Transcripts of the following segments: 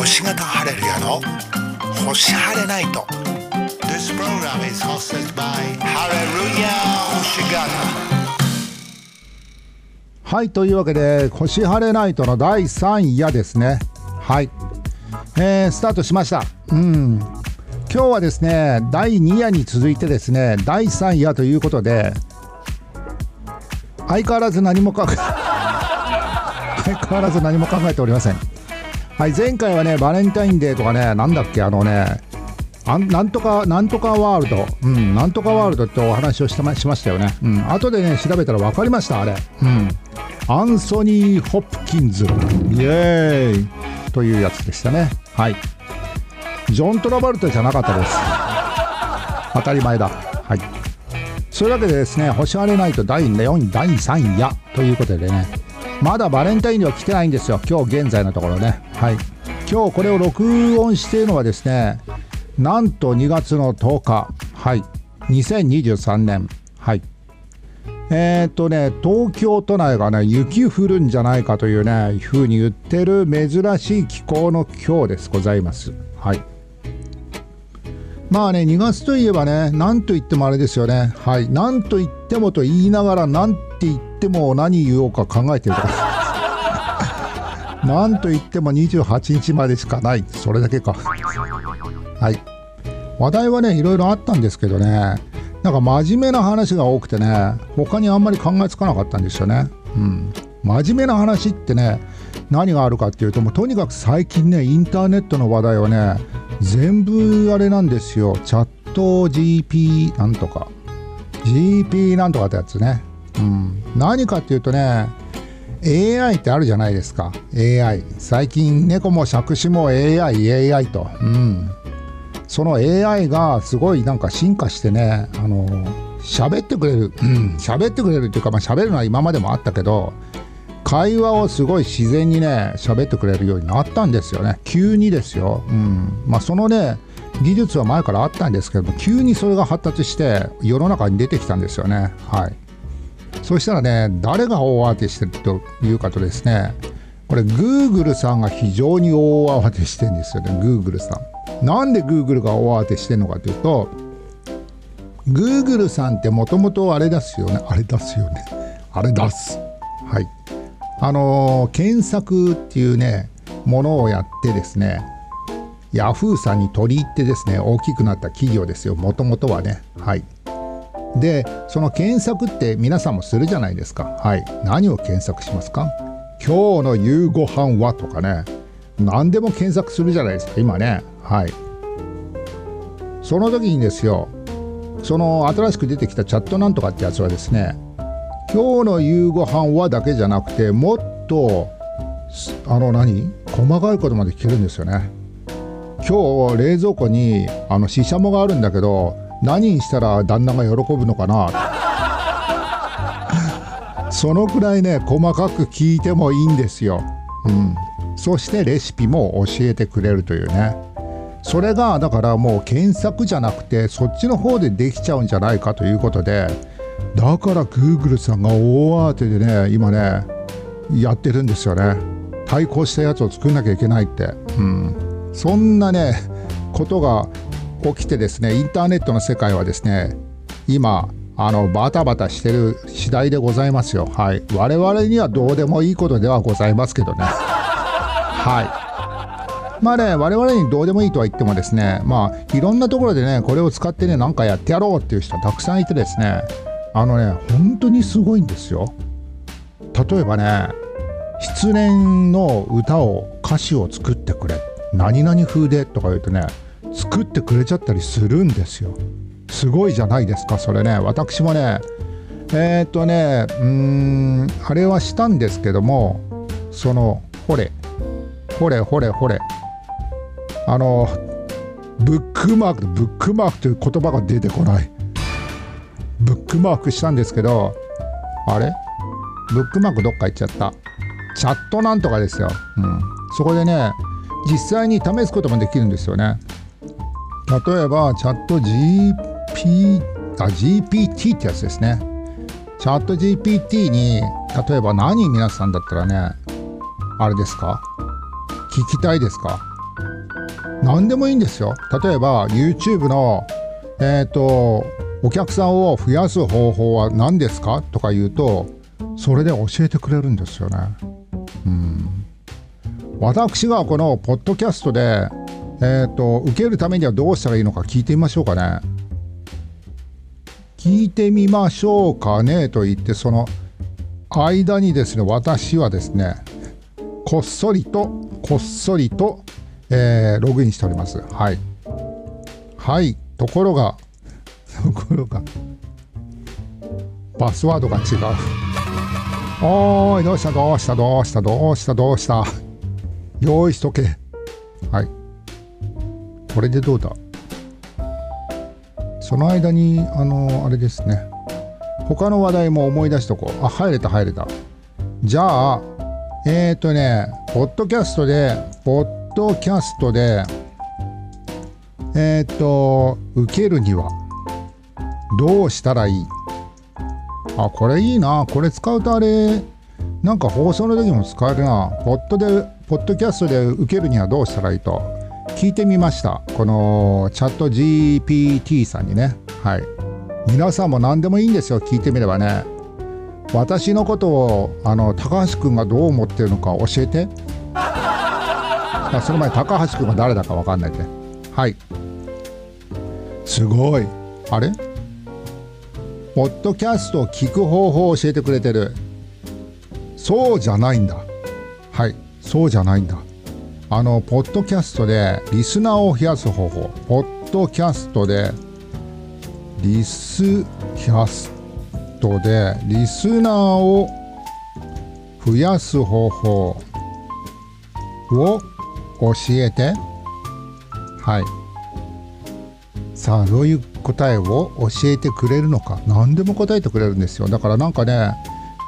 星型晴れるやの星晴れナイト This program is hosted by ハレルヤ星型はいというわけで「星晴れナイト」の第3夜ですね。はい。えー、スタートしました。うん。今日はですね第2夜に続いてですね第3夜ということで相変わらず何も考え相変わらず何も考えておりません。はい前回はねバレンタインデーとかねなんだっけあのねあなんとかなんとかワールド。うんなんとかワールドってお話をしてましましたよね。うん後でね調べたら分かりましたあれ。うん。アンソニー・ホプキンズイエーイ。というやつでしたね。はい。ジョン・トラバルタじゃなかったです。当たり前だ。はい。そういうわけでですね星荒れないと第4位第3夜ということでね。まだバレンタインには来てないんですよ。今日現在のところね。はい。今日これを録音しているのはですねなんと2月の10日。はい。2023年。はい。えー、っとね東京都内がね雪降るんじゃないかというね風に言ってる珍しい気候の今日です。ございます。はい。まあね2月といえばね何と言ってもあれですよね。はい。何と言ってもと言いながら何て言っても何言おうか考えてるとか。何と言っても28日までしかない。それだけか。はい。話題はねいろいろあったんですけどね。なんか真面目な話が多くてね他にあんまり考えつかなかったんですよね。うん。真面目な話ってね何があるかっていうともうとにかく最近ねインターネットの話題はね全部あれなんですよ。チャット GP なんとか。GP なんとかってやつねうん。何かっていうとね AI ってあるじゃないですか。AI 最近猫も杓子も AI AI と。うん。その AI がすごいなんか進化してねあの喋ってくれる。うん。喋ってくれるっていうかまあ喋るのは今までもあったけど会話をすごい自然にね喋ってくれるようになったんですよね。急にですよ、うん。まあ、そのね技術は前からあったんですけども急にそれが発達して世の中に出てきたんですよね。はい。そしたらね誰が大慌てしてるというかとですねこれ Google さんが非常に大慌てしてるんですよね Google さん。なんで Google が大慌てしてるのかというと Google さんってもともとあれ出すよねあれ出すよねあれ出す。はい。あのー、検索っていうねものをやってですねヤフーさんに取り入ってですね大きくなった企業ですよもともとはね。はい。でその検索って皆さんもするじゃないですか。はい。何を検索しますか？今日の夕ご飯はとかね。何でも検索するじゃないですか。今ね。はい。その時にですよその新しく出てきたチャットなんとかってやつはですね今日の夕ご飯はだけじゃなくてもっとあの何？細かいことまで聞けるんですよね。今日冷蔵庫にあのししゃもがあるんだけど何にしたら旦那が喜ぶのかな。そのくらいね細かく聞いてもいいんですよ、うん、そしてレシピも教えてくれるというね。それがだからもう検索じゃなくてそっちの方でできちゃうんじゃないかということでだから Google さんが大慌てでね今ねやってるんですよね。対抗したやつを作んなきゃいけないって、うん、そんなねことが起きてですねインターネットの世界はですね今あのバタバタしてる次第でございますよ。はい。我々にはどうでもいいことではございますけどね。はい。まあね我々にどうでもいいとは言ってもですねまあいろんなところでねこれを使ってね何かやってやろうっていう人たくさんいてですねあのね本当にすごいんですよ。例えばね失恋の歌を歌詞を作ってくれ。何々風でとか言うとね作ってくれちゃったりするんですよ。すごいじゃないですかそれね。私もねえー、っとねうーんあれはしたんですけどもそのほれほれほれほれ。あのブックマークブックマークという言葉が出てこない。ブックマークしたんですけどあれ？ブックマークどっか行っちゃった。チャットなんとかですよ、うん、そこでね実際に試すこともできるんですよね。例えばチャット GP あ GPT ってやつですね。チャット GPT に例えば何皆さんだったらねあれですか？聞きたいですか？何でもいいんですよ。例えば YouTube のえっ、とお客さんを増やす方法は何ですか？とか言うとそれで教えてくれるんですよね。うん。私がこのポッドキャストでえっ、と受けるためにはどうしたらいいのか聞いてみましょうかね。聞いてみましょうかねと言ってその間にですね私はですねこっそりとこっそりと、えーログインしております。はい。はい。ところが ところがパスワードが違う。おーいどうしたどうしたどうしたどうしたどうした。用意しとけ。はい。これでどうだ？その間にあのあれですね。他の話題も思い出しとこう。あ入れた入れた。じゃあえっ、ー、とねポッドキャストでポッドキャストでえっ、ー、と受けるにはどうしたらいい？あこれいいな。これ使うとあれなんか放送の時も使えるな。ポッドでポッドキャストで受けるにはどうしたらいいと？聞いてみました。このチャット GPT さんにね。はい。皆さんも何でもいいんですよ。聞いてみればね。私のことをあの高橋君がどう思ってるのか教えて。その前高橋君が誰だか分かんないではい。すごい。あれ？ポッドキャストを聞く方法を教えてくれてる。そうじゃないんだ。はい。そうじゃないんだ。あのポッドキャストでリスナーを増やす方法ポッドキャストでリスキャストでリスナーを増やす方法を教えて。はい。さあどういう答えを教えてくれるのか。何でも答えてくれるんですよ。だからなんかね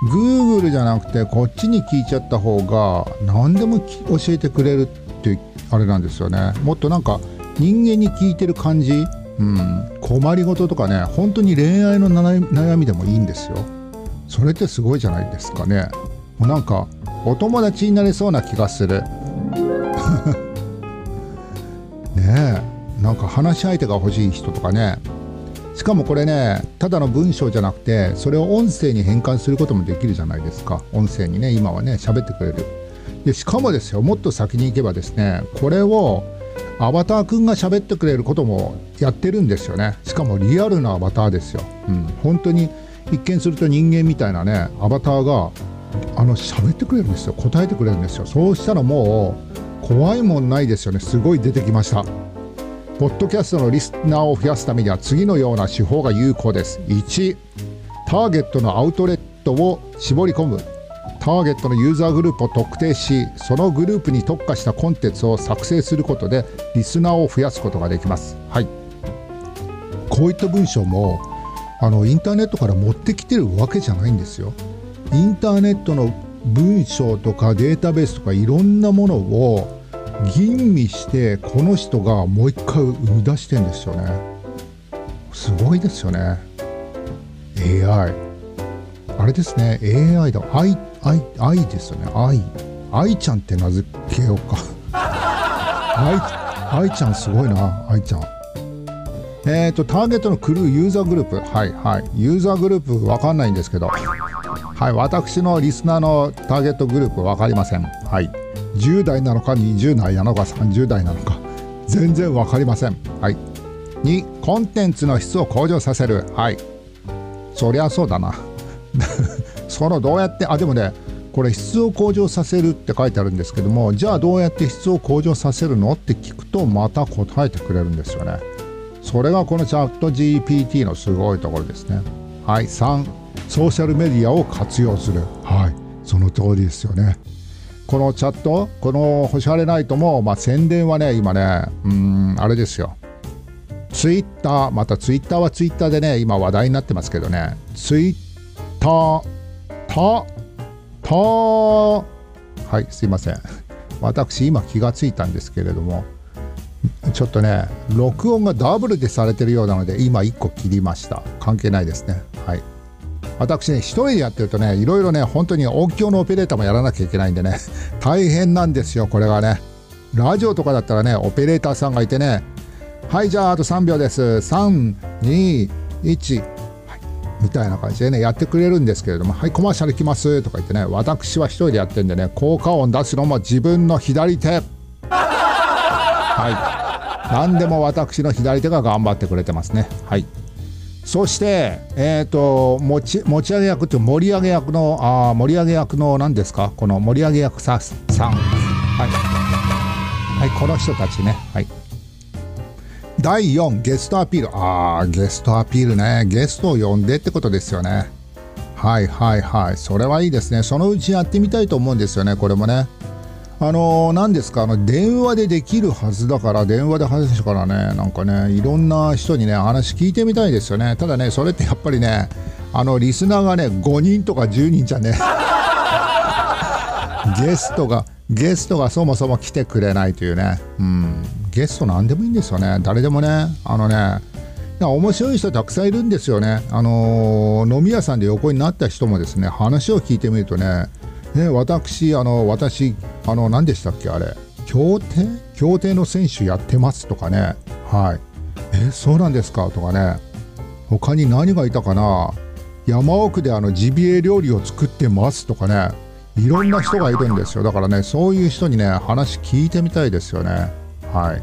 Google じゃなくてこっちに聞いちゃった方が何でも教えてくれるってあれなんですよね。もっとなんか人間に聞いてる感じ、うん、困りごととかね本当に恋愛の悩みでもいいんですよ。それってすごいじゃないですかね。もうなんかお友達になれそうな気がする。ねえ。なんか話し相手が欲しい人とかね。しかもこれねただの文章じゃなくてそれを音声に変換することもできるじゃないですか。音声にね今はね喋ってくれる。でしかもですよもっと先に行けばですねこれをアバターくんが喋ってくれることもやってるんですよね。しかもリアルなアバターですよ、うん、本当に一見すると人間みたいなねアバターがあの喋ってくれるんですよ。答えてくれるんですよ。そうしたらもう怖いもんないですよね。すごい出てきました。ポッドキャストのリスナーを増やすためには次のような手法が有効です。1、ターゲットのアウトレットを絞り込む。ターゲットのユーザーグループを特定し、そのグループに特化したコンテンツを作成することで、リスナーを増やすことができます。はい。こういった文章も、あのインターネットから持ってきてるわけじゃないんですよ。インターネットの文章とかデータベースとかいろんなものを吟味してこの人がもう一回生み出してんですよね。すごいですよね。AI あれですね。AI だ。愛愛愛ですよね。愛。愛ちゃんって名付けようか。愛愛ちゃんすごいな。愛ちゃん。えっ、ー、とターゲットのクルーユーザーグループ。はいはい。ユーザーグループわかんないんですけど。はい私のリスナーのターゲットグループ分かりません。はい。10代なのか20代なのか30代なのか全然分かりません。はい、2コンテンツの質を向上させる。はいそりゃそうだな。そのどうやってあでもねこれ質を向上させるって書いてあるんですけどもじゃあどうやって質を向上させるのって聞くとまた答えてくれるんですよね。それがこのチャット GPT のすごいところですね。はい3ソーシャルメディアを活用する。はいその通りですよね。このチャット、この星晴れナイトも、まあ、宣伝はね、今ね、うん、あれですよ。ツイッター、またツイッターはツイッターでね、今話題になってますけどね、ツイッター、た、た、はい、すいません。私、今気がついたんですけれども、ちょっとね、録音がダブルでされてるようなので、今1個切りました。関係ないですね。はい。私ね、一人でやってるとね、いろいろね、本当に音響のオペレーターもやらなきゃいけないんでね、大変なんですよ、これがね。ラジオとかだったらねオペレーターさんがいてねはいじゃああと3秒です。321はい。みたいな感じでねやってくれるんですけれども「はいコマーシャル来ます」とか言ってね私は一人でやってんでね効果音出すのも自分の左手。はい。何でも私の左手が頑張ってくれてますね。はい。そしてえっ、ー、と持ち持ち上げ役という盛り上げ役のあ盛り上げ役の何ですか？この盛り上げ役ささん。はい、はい、この人たちね。はい。第4ゲストアピール。ああゲストアピールね。ゲストを呼んでってことですよね。はいはいはい。それはいいですね。そのうちやってみたいと思うんですよねこれもね。あの何ですか？あの電話でできるはずだから電話で話したからねなんかねいろんな人にね話聞いてみたいですよね。ただねそれってやっぱりねあのリスナーがね5人とか10人じゃね ゲストがゲストがそもそも来てくれないというね。うん。ゲスト何でもいいんですよね。誰でもねあのね面白い人たくさんいるんですよね。あのー、飲み屋さんで横になった人もですね話を聞いてみるとねね、私、あの、私、あの、何でしたっけ、あれ、競艇競艇の選手やってますとかね、はい。え、そうなんですか？とかね、他に何がいたかな、山奥であのジビエ料理を作ってますとかね、いろんな人がいるんですよ。だからね、そういう人にね、話聞いてみたいですよね。はい。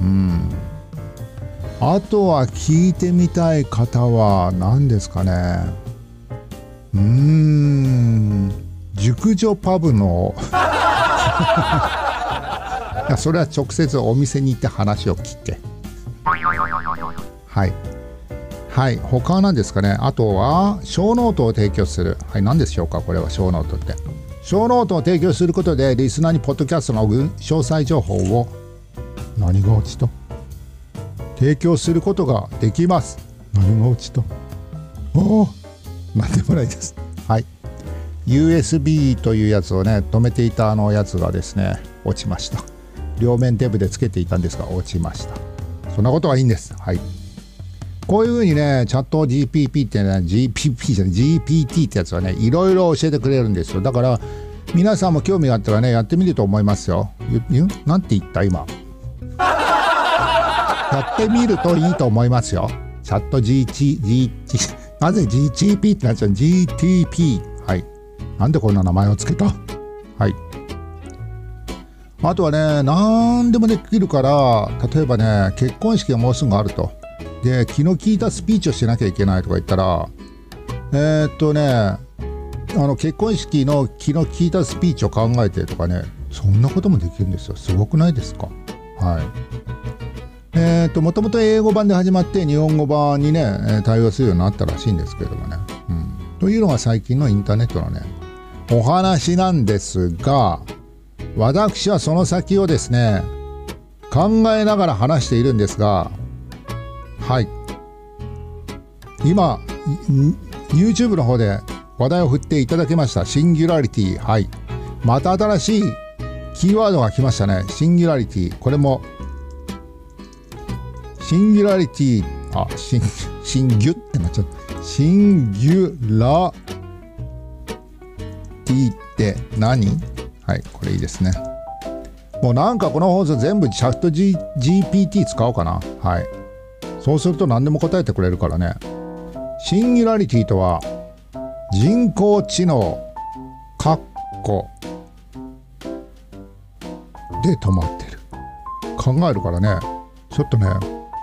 うん。あとは聞いてみたい方は何ですかね。うーん。熟女パブの。それは直接お店に行って話を聞け。はい。はい。他は何ですかね？あとはショーノートを提供する。はい。何でしょうか？これはショーノートって。ショーノートを提供することでリスナーにポッドキャストの詳細情報を何か落ちた提供することができます。何か落ちたおお何でもないです。USB というやつをね止めていたあのやつがですね落ちました。両面テープでつけていたんですが落ちました。そんなことはいいんです。はい。こういうふうにねチャット GPP ってね GPP じゃない GPT ってやつはねいろいろ教えてくれるんですよ。だから皆さんも興味があったらねやってみると思いますよ。なんて言った今？やってみるといいと思いますよ。チャット GT、GT、なぜ GTP ってなっちゃう ?GTP なんでこんな名前をつけた？はい。あとはね、何でもできるから、例えばね、結婚式がもうすぐあると。で、気の利いたスピーチをしなきゃいけないとか言ったら、えー、っとね、あの結婚式の気の利いたスピーチを考えてとかね、そんなこともできるんですよ。すごくないですか？はい。えー、っと、もともと英語版で始まって日本語版にね、対応するようになったらしいんですけれどもね。うん。というのが最近のインターネットのね、お話なんですが私はその先をですね考えながら話しているんですがはい今 YouTube の方で話題を振っていただきましたシンギュラリティはいまた新しいキーワードが来ましたねシンギュラリティこれもシンギュラリティあシンシンギュってなっちゃうシンギュラ T って何？はい、これいいですね。もうなんかこの放送全部チャット、G、GPT 使おうかな。はい。そうすると何でも答えてくれるからね。シンギュラリティとは人工知能、かっこで止まってる。考えるからね、ちょっとね、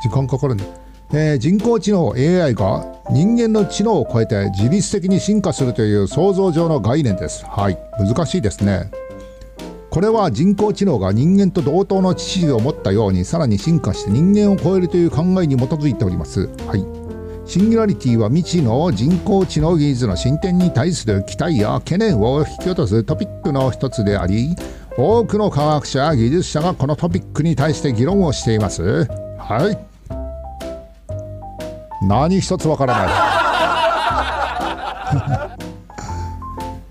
時間かかるんで。えー、人工知能 AI が人間の知能を超えて自律的に進化するという想像上の概念です。はい、難しいですね。これは人工知能が人間と同等の知識を持ったようにさらに進化して人間を超えるという考えに基づいております。はい。シンギュラリティは未知の人工知能技術の進展に対する期待や懸念を引き落とすトピックの一つであり、多くの科学者や技術者がこのトピックに対して議論をしています。はい。何一つわからない。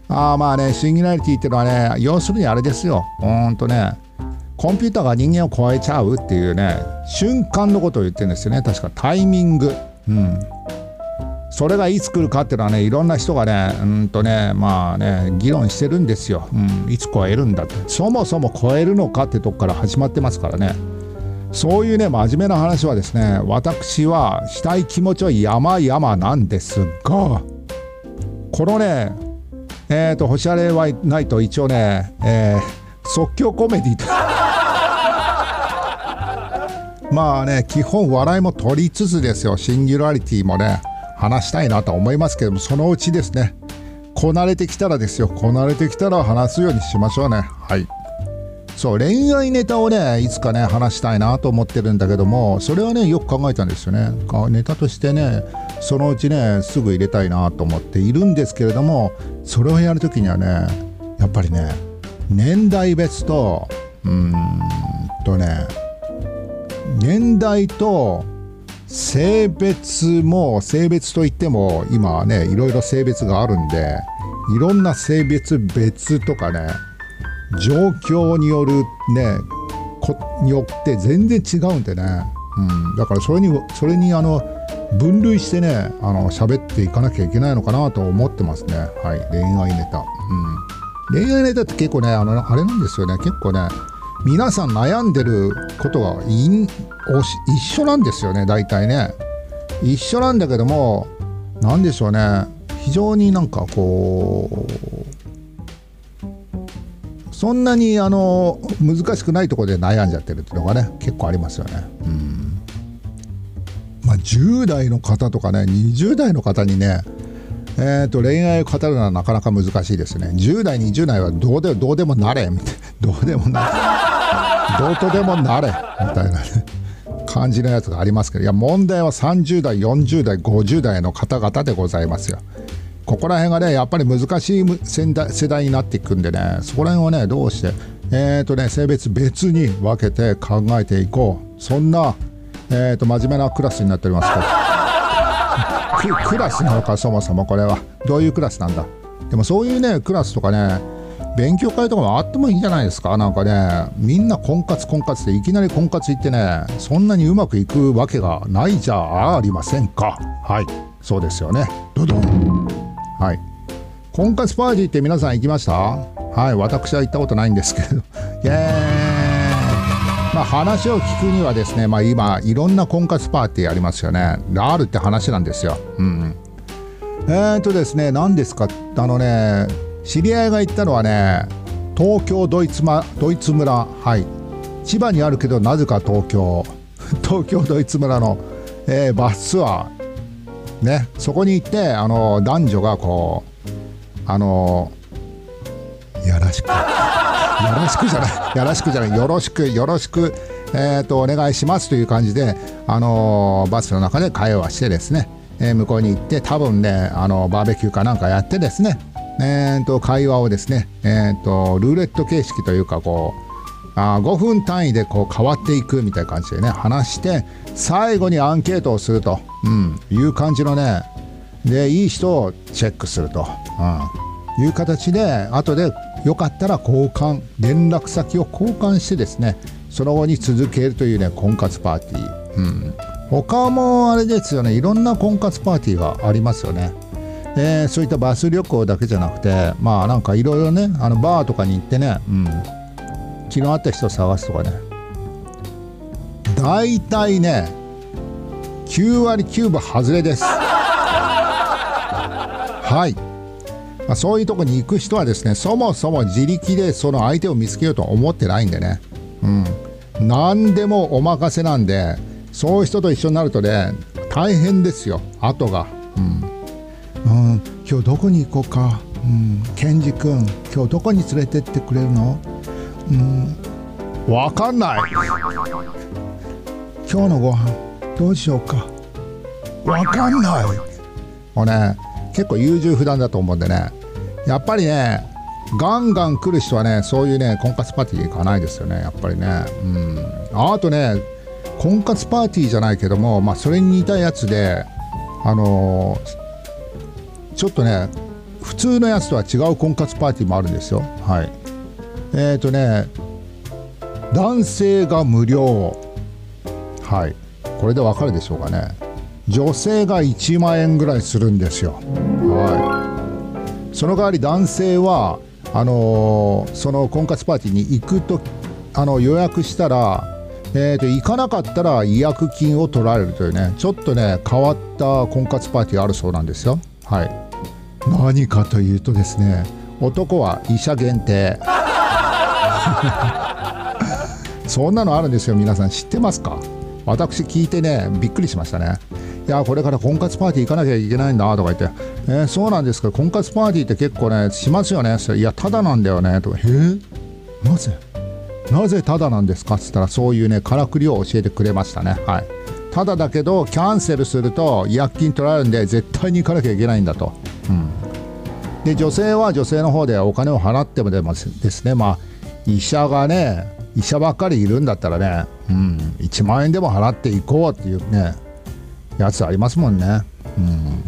ああまあねシンギュラリティっていうのはね要するにあれですよ。ほんとねコンピューターが人間を超えちゃうっていうね瞬間のことを言ってるんですよね。確かタイミング。うん。それがいつ来るかっていうのはねいろんな人がねうんとねまあね議論してるんですよ、うん、いつ超えるんだって。そもそも超えるのかってとこから始まってますからね。そういうね真面目な話はですね私はしたい気持ちは山々なんですがこのねえっ、ー、と星あれはないと一応ね、えー、即興コメディと まあね基本笑いも取りつつですよ。シンギュラリティもね話したいなと思いますけどもそのうちですねこなれてきたらですよ。こなれてきたら話すようにしましょうね。はい。そう恋愛ネタをねいつかね話したいなと思ってるんだけどもそれはねよく考えたんですよね。ネタとしてねそのうちねすぐ入れたいなと思っているんですけれどもそれをやるときにはねやっぱりね年代別とうーんとね年代と性別も性別といっても今はねいろいろ性別があるんでいろんな性別別とかね状況によるねこによって全然違うんでね、うん、だからそれにそれにあの分類してねあの喋っていかなきゃいけないのかなと思ってますね。はい。恋愛ネタ、うん、恋愛ネタって結構ねあのあれなんですよね。結構ね皆さん悩んでることが一緒なんですよね。大体ね。一緒なんだけども何でしょうね。非常になんかこうそんなにあの難しくないところで悩んじゃってるっていうのがね結構ありますよね。うん。まあ、10代の方とかね20代の方にねえーと、恋愛を語るのはなかなか難しいですね。10代20代はどうでどうでもなれみたいなどうでもなれ。どうとでもなれみたいなね感じのやつがありますけどいや問題は30代40代50代の方々でございますよ。ここら辺がねやっぱり難しい世代になっていくんでねそこら辺をねどうしてえっ、ー、とね性別別に分けて考えていこう。そんなえっ、ー、と真面目なクラスになっておりますけど クラスなのかそもそもこれは。どういうクラスなんだ。でもそういうねクラスとかね勉強会とかもあってもいいんじゃないですか。なんかねみんな婚活婚活でいきなり婚活行ってねそんなにうまくいくわけがないじゃありませんか。はい。そうですよね。ドドン。はい。婚活パーティーって皆さん行きました？はい私は行ったことないんですけど。イエーイ。まあ、話を聞くにはですね、まあ、今いろんな婚活パーティーありますよね。あるって話なんですよ、うん、えー、っとですね何ですか？あのね知り合いが行ったのはね東京ドイツ,、ま、ドイツ村。はい。千葉にあるけどなぜか東京。東京ドイツ村の、えー、バスツアー。ねそこに行ってあの男女がこうあのやらしく。よろしくじゃない、よろしくじゃない、よろしく、よろしく、えーと、お願いしますという感じで、あの、バスの中で会話してですね、えー、向こうに行って、多分ね、あのバーベキューかなんかやってですね、えーと、会話をですね、えーと、ルーレット形式というか、こう、あ5分単位でこう変わっていくみたいな感じでね、話して、最後にアンケートをすると、うん、いう感じのね、で、いい人をチェックすると、うん、いう形で、後でよかったら交換連絡先を交換してですねその後に続けるというね婚活パーティー、うん、他もあれですよねいろんな婚活パーティーがありますよね。えー、そういったバス旅行だけじゃなくてまあなんかいろいろねあのバーとかに行ってね、うん、気の合った人を探すとかね。大体ね9割9分外れです。はい。まあ、そういうとこに行く人はですねそもそも自力でその相手を見つけようと思ってないんでね。うん。何でもお任せなんでそういう人と一緒になるとね大変ですよ後が。うん、うん、今日どこに行こうか？うん。ケンジ君今日どこに連れてってくれるの？うん。分かんない。今日のご飯どうしようか。分かんない。もうね結構優柔不断だと思うんでね。やっぱりねガンガン来る人はねそういうね婚活パーティー行かないですよね。やっぱりね。うん。あとね婚活パーティーじゃないけどもまあそれに似たやつであのー、ちょっとね普通のやつとは違う婚活パーティーもあるんですよ。はい。えっ、ー、とね男性が無料。はい。これでわかるでしょうかね。女性が1万円ぐらいするんですよ。はい。その代わり男性はあのーその婚活パーティーに行くとあの予約したらえー、と行かなかったら違約金を取られるというねちょっとね変わった婚活パーティーあるそうなんですよ。はい。何かというとですね男は医者限定。そんなのあるんですよ皆さん。知ってますか？私聞いてねびっくりしましたね。いやこれから婚活パーティー行かなきゃいけないんだとか言って、えーそうなんですか？婚活パーティーって結構ねしますよね。そしたらいやただなんだよね。とか。えー、なぜ？なぜただなんですか？っつったらそういうねからくりを教えてくれましたね。はい。ただだけどキャンセルすると違約金取られるんで絶対に行かなきゃいけないんだと、うん、で女性は女性の方でお金を払ってもでもですね。まあ医者がね医者ばっかりいるんだったらね、うん、1万円でも払っていこうっていうねやつありますもんね、うん、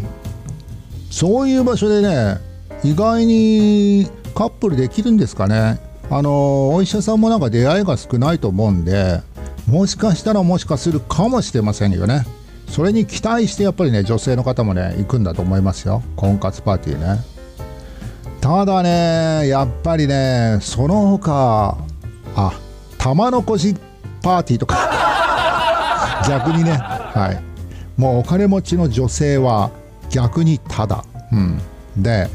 そういう場所でね意外にカップルできるんですかね。あのお医者さんもなんか出会いが少ないと思うんでもしかしたらもしかするかもしれませんよね。それに期待してやっぱりね女性の方もね行くんだと思いますよ。婚活パーティーね。ただねやっぱりねその他あ玉のこしパーティーとか。逆にねはい。もうお金持ちの女性は逆にただ、うん、で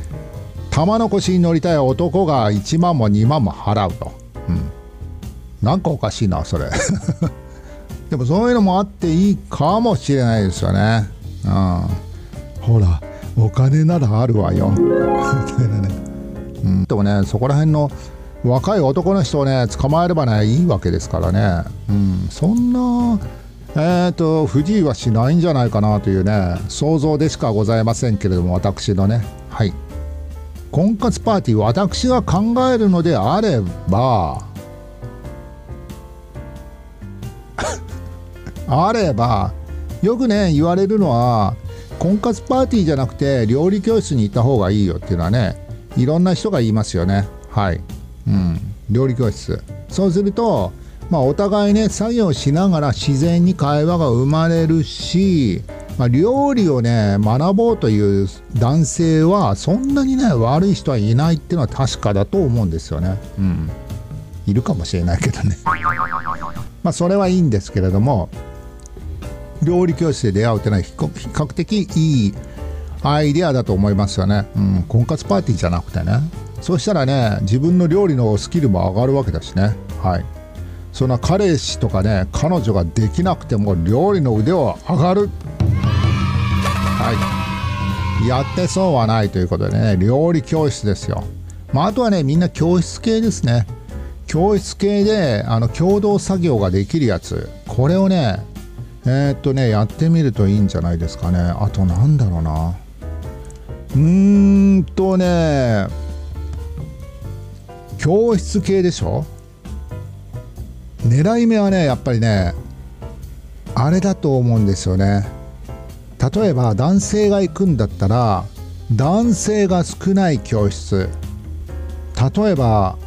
玉の腰に乗りたい男が1万も2万も払うと、うん、なんかおかしいなそれ。でもそういうのもあっていいかもしれないですよね、うん、ほらお金ならあるわよ。みたいなね、うん、でもねそこら辺の若い男の人をね捕まえればねいいわけですからね、うん、そんなえーと不自由はしないんじゃないかなというね想像でしかございませんけれども私のね。はい。婚活パーティー私が考えるのであれば あればよくね言われるのは婚活パーティーじゃなくて料理教室に行った方がいいよっていうのはねいろんな人が言いますよね。はい。うん。料理教室。そうするとまあお互いね作業しながら自然に会話が生まれるしまあ、料理をね学ぼうという男性はそんなにね悪い人はいないっていうのは確かだと思うんですよね。うん、いるかもしれないけどね。まあそれはいいんですけれども料理教室で出会うっていうのは比較的いいアイデアだと思いますよね。うん、婚活パーティーじゃなくてね。そしたらね自分の料理のスキルも上がるわけだしね。はい。そんな彼氏とかね彼女ができなくても料理の腕は上がるはい、やってそうはないということでね料理教室ですよ、まあ、あとはねみんな教室系ですね教室系であの共同作業ができるやつこれをねえー、っとねやってみるといいんじゃないですかね。あとなんだろうな。うーんとね教室系でしょ？狙い目はねやっぱりねあれだと思うんですよね。例えば男性が行くんだったら男性が少ない教室。例えば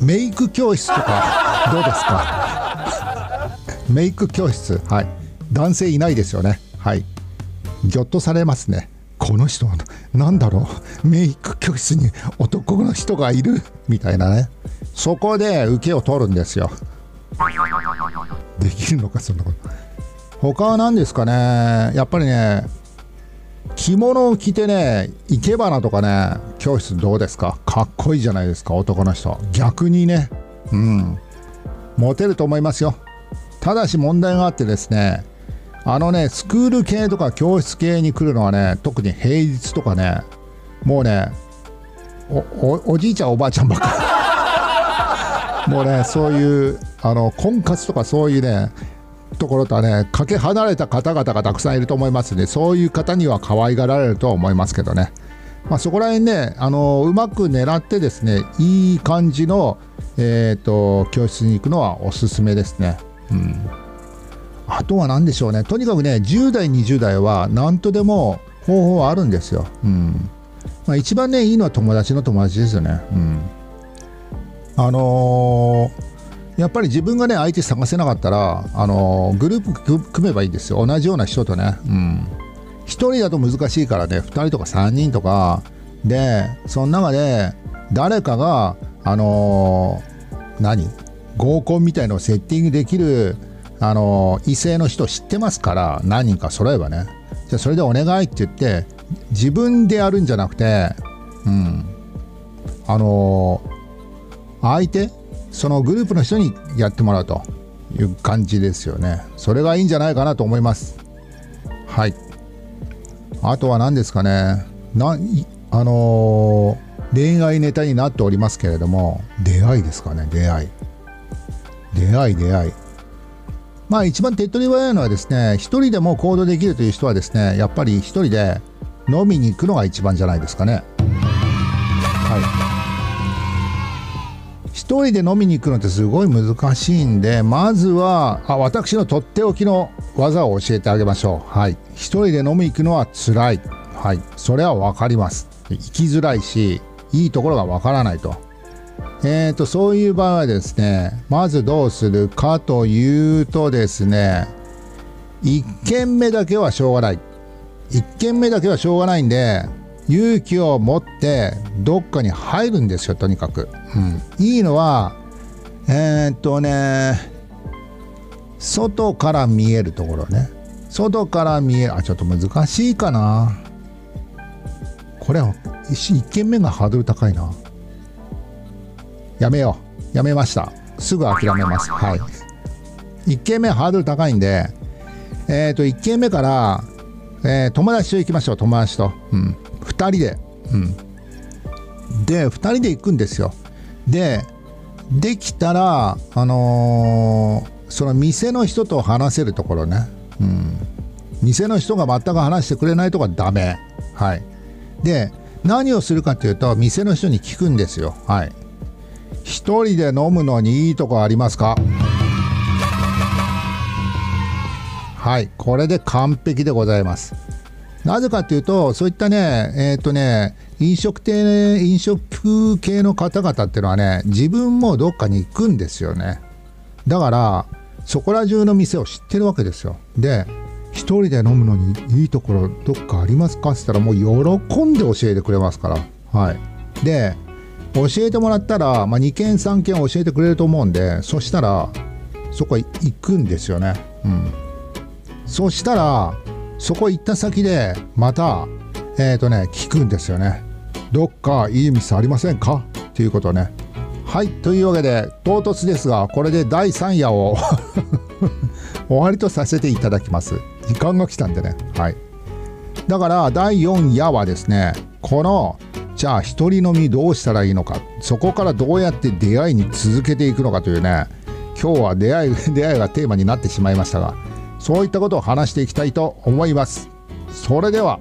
メイク教室とかどうですか？メイク教室はい。男性いないですよね。はい。ぎょっとされますね。この人なんだろう。メイク教室に男の人がいる。みたいなね。そこで受けを取るんですよ。できるのかそんなこと。他は何ですかね。やっぱりね着物を着てね生け花とかね教室どうですか？かっこいいじゃないですか男の人逆にね。うん。モテると思いますよ。ただし問題があってですねあのねスクール系とか教室系に来るのはね特に平日とかねもうねおじいちゃんおばあちゃんばっか。り もうねそういうあの婚活とかそういうねところとはねかけ離れた方々がたくさんいると思いますのでそういう方には可愛がられるとは思いますけどね、まあ、そこら辺ねあのうまく狙ってですねいい感じの、えーと、教室に行くのはおすすめですね。うん。あとは何でしょうね。とにかくね10代20代は何とでも方法はあるんですよ。うん。まあ、一番ねいいのは友達の友達ですよね。うん、あのーやっぱり自分がね相手探せなかったらあのグループ組めばいいんですよ。同じような人とね。うん。1人だと難しいからね2人とか3人とかでその中で誰かがあのー何？合コンみたいのをセッティングできるあの異性の人知ってますから何人か揃えばね。じゃあそれでお願いって言って自分でやるんじゃなくてうん。あの相手そのグループの人にやってもらうという感じですよね。それがいいんじゃないかなと思います。はい。あとは何ですかね。なあの恋愛ネタになっておりますけれども出会いですかね出会い。出会い出会い。まあ一番手っ取り早いのはですね一人でも行動できるという人はですねやっぱり一人で飲みに行くのが一番じゃないですかね。はい。一人で飲みに行くのってすごい難しいんでまずはあ私のとっておきの技を教えてあげましょう。はい。一人で飲みに行くのは辛い。はい。それは分かります。行きづらいしいいところが分からないと。えーと、そういう場合はですね、まずどうするかというとですね、1軒目だけはしょうがない。1軒目だけはしょうがないんで、勇気を持ってどっかに入るんですよ、とにかく。うん、いいのは、えー、っとね、外から見えるところね。外から見える、あ、ちょっと難しいかな。これ、1軒目がハードル高いな。やめよう。やめました。すぐ諦めます。はい。1軒目ハードル高いんで、えっ、ー、と、1軒目から、えー、友達と行きましょう、友達と。うん。2人で。うん。で、2人で行くんですよ。で、できたら、あのー、その店の人と話せるところね。うん。店の人が全く話してくれないとこはダメ。はい。で、何をするかというと、店の人に聞くんですよ。はい。一人で飲むのにいいとこありますか？はいこれで完璧でございます。なぜかというとそういったねえっ、ー、とね飲食店飲食系の方々っていうのはね自分もどっかに行くんですよね。だからそこら中の店を知ってるわけですよ。で一人で飲むのにいいところどっかありますか？って言ったらもう喜んで教えてくれますから。はい。で教えてもらったら、まあ、2件3件教えてくれると思うんでそしたらそこ行くんですよね。うん。そしたらそこ行った先でまたえっ、ー、とね聞くんですよね。どっかいい店ありませんか？っていうことね。はいというわけで唐突ですがこれで第3夜を 終わりとさせていただきます。時間が来たんでね。はい。だから第4夜はですねこのじゃあ一人飲みどうしたらいいのか。そこからどうやって出会いに続けていくのかというね。今日は出会い 出会いがテーマになってしまいましたがそういったことを話していきたいと思います。それでは。